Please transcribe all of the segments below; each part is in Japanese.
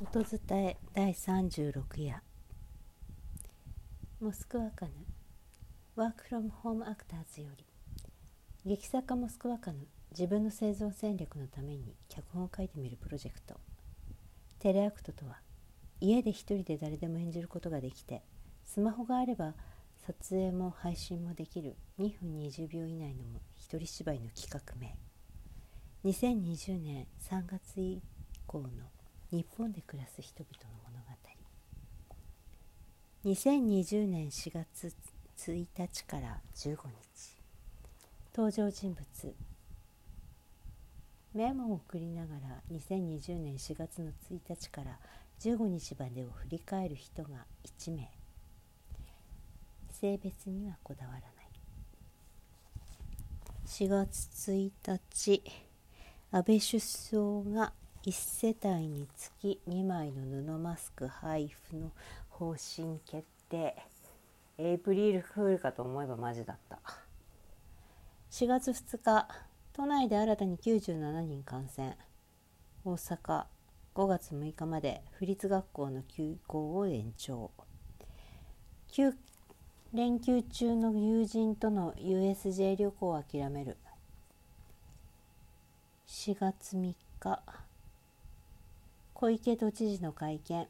音伝え第36夜。モスクワカヌ。ワークフロムホームアクターズより。劇作家モスクワカヌ。自分の生存戦略のために脚本を書いてみるプロジェクト。テレアクトとは家で一人で誰でも演じることができてスマホがあれば撮影も配信もできる。2分20秒以内の一人芝居の企画名。2020年3月以降の日本で暮らす人々の物語。2020年4月1日から15日。登場人物。メモを送りながら2020年4月の1日から15日までを振り返る人が1名。性別にはこだわらない。4月1日安倍首相が1世帯につき2枚の布マスク配布の方針決定。エイプリルフールかと思えばマジだった。4月2日都内で新たに97人感染。大阪5月6日まで府立学校の休校を延長。9連休中の友人との USJ 旅行を諦める。4月3日小池都知事の会見。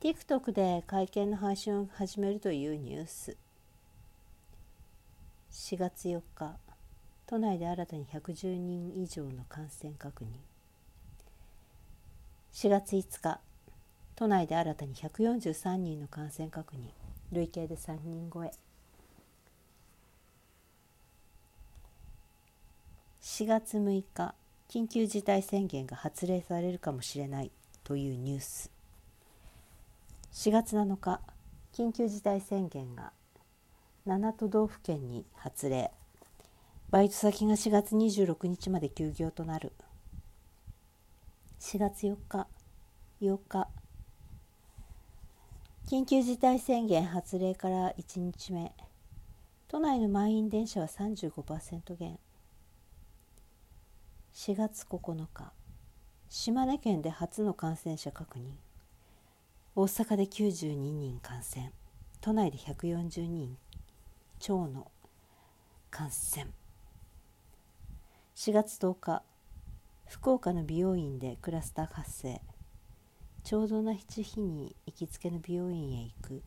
TikTok で会見の配信を始めるというニュース。4月4日都内で新たに110人以上の感染確認。4月5日都内で新たに143人の感染確認。累計で3人超え。4月6日緊急事態宣言が発令されるかもしれないというニュース。4月7日緊急事態宣言が7都道府県に発令。バイト先が4月26日まで休業となる。4月4日8日。緊急事態宣言発令から1日目。都内の満員電車は35%減。4月9日島根県で初の感染者確認。大阪で92人感染。都内で140人。腸の感染。4月10日福岡の美容院でクラスター発生。ちょうど同じ日に行きつけの美容院へ行く。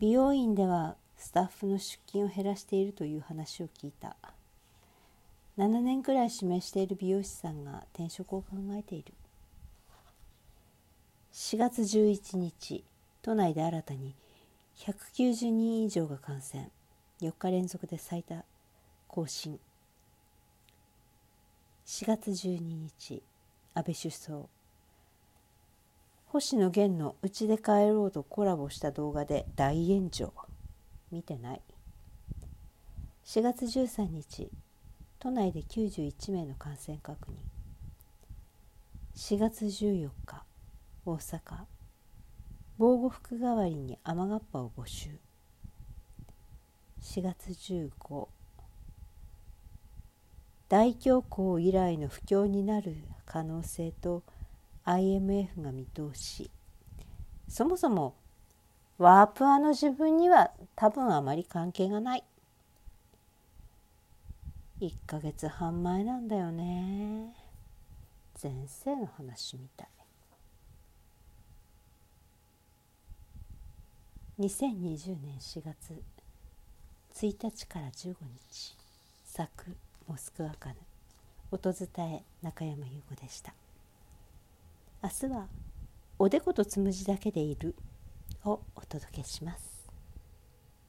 美容院ではスタッフの出勤を減らしているという話を聞いた。7年くらい指名している美容師さんが転職を考えている。4月11日都内で新たに190人以上が感染。4日連続で最多更新。4月12日安倍首相。星野源の「うちで帰ろう」とコラボした動画で大炎上。見てない。4月13日都内で91名の感染確認。4月14日大阪。防護服代わりに雨がっぱを募集。4月15大恐慌以来の不況になる可能性と IMF が見通し。そもそもワープアの自分には多分あまり関係がない。1ヶ月半前なんだよね。前世の話みたい。2020年4月1日から15日。作モスクワカヌ。音伝え中山優子でした。明日はおでことつむじだけでいるをお届けします。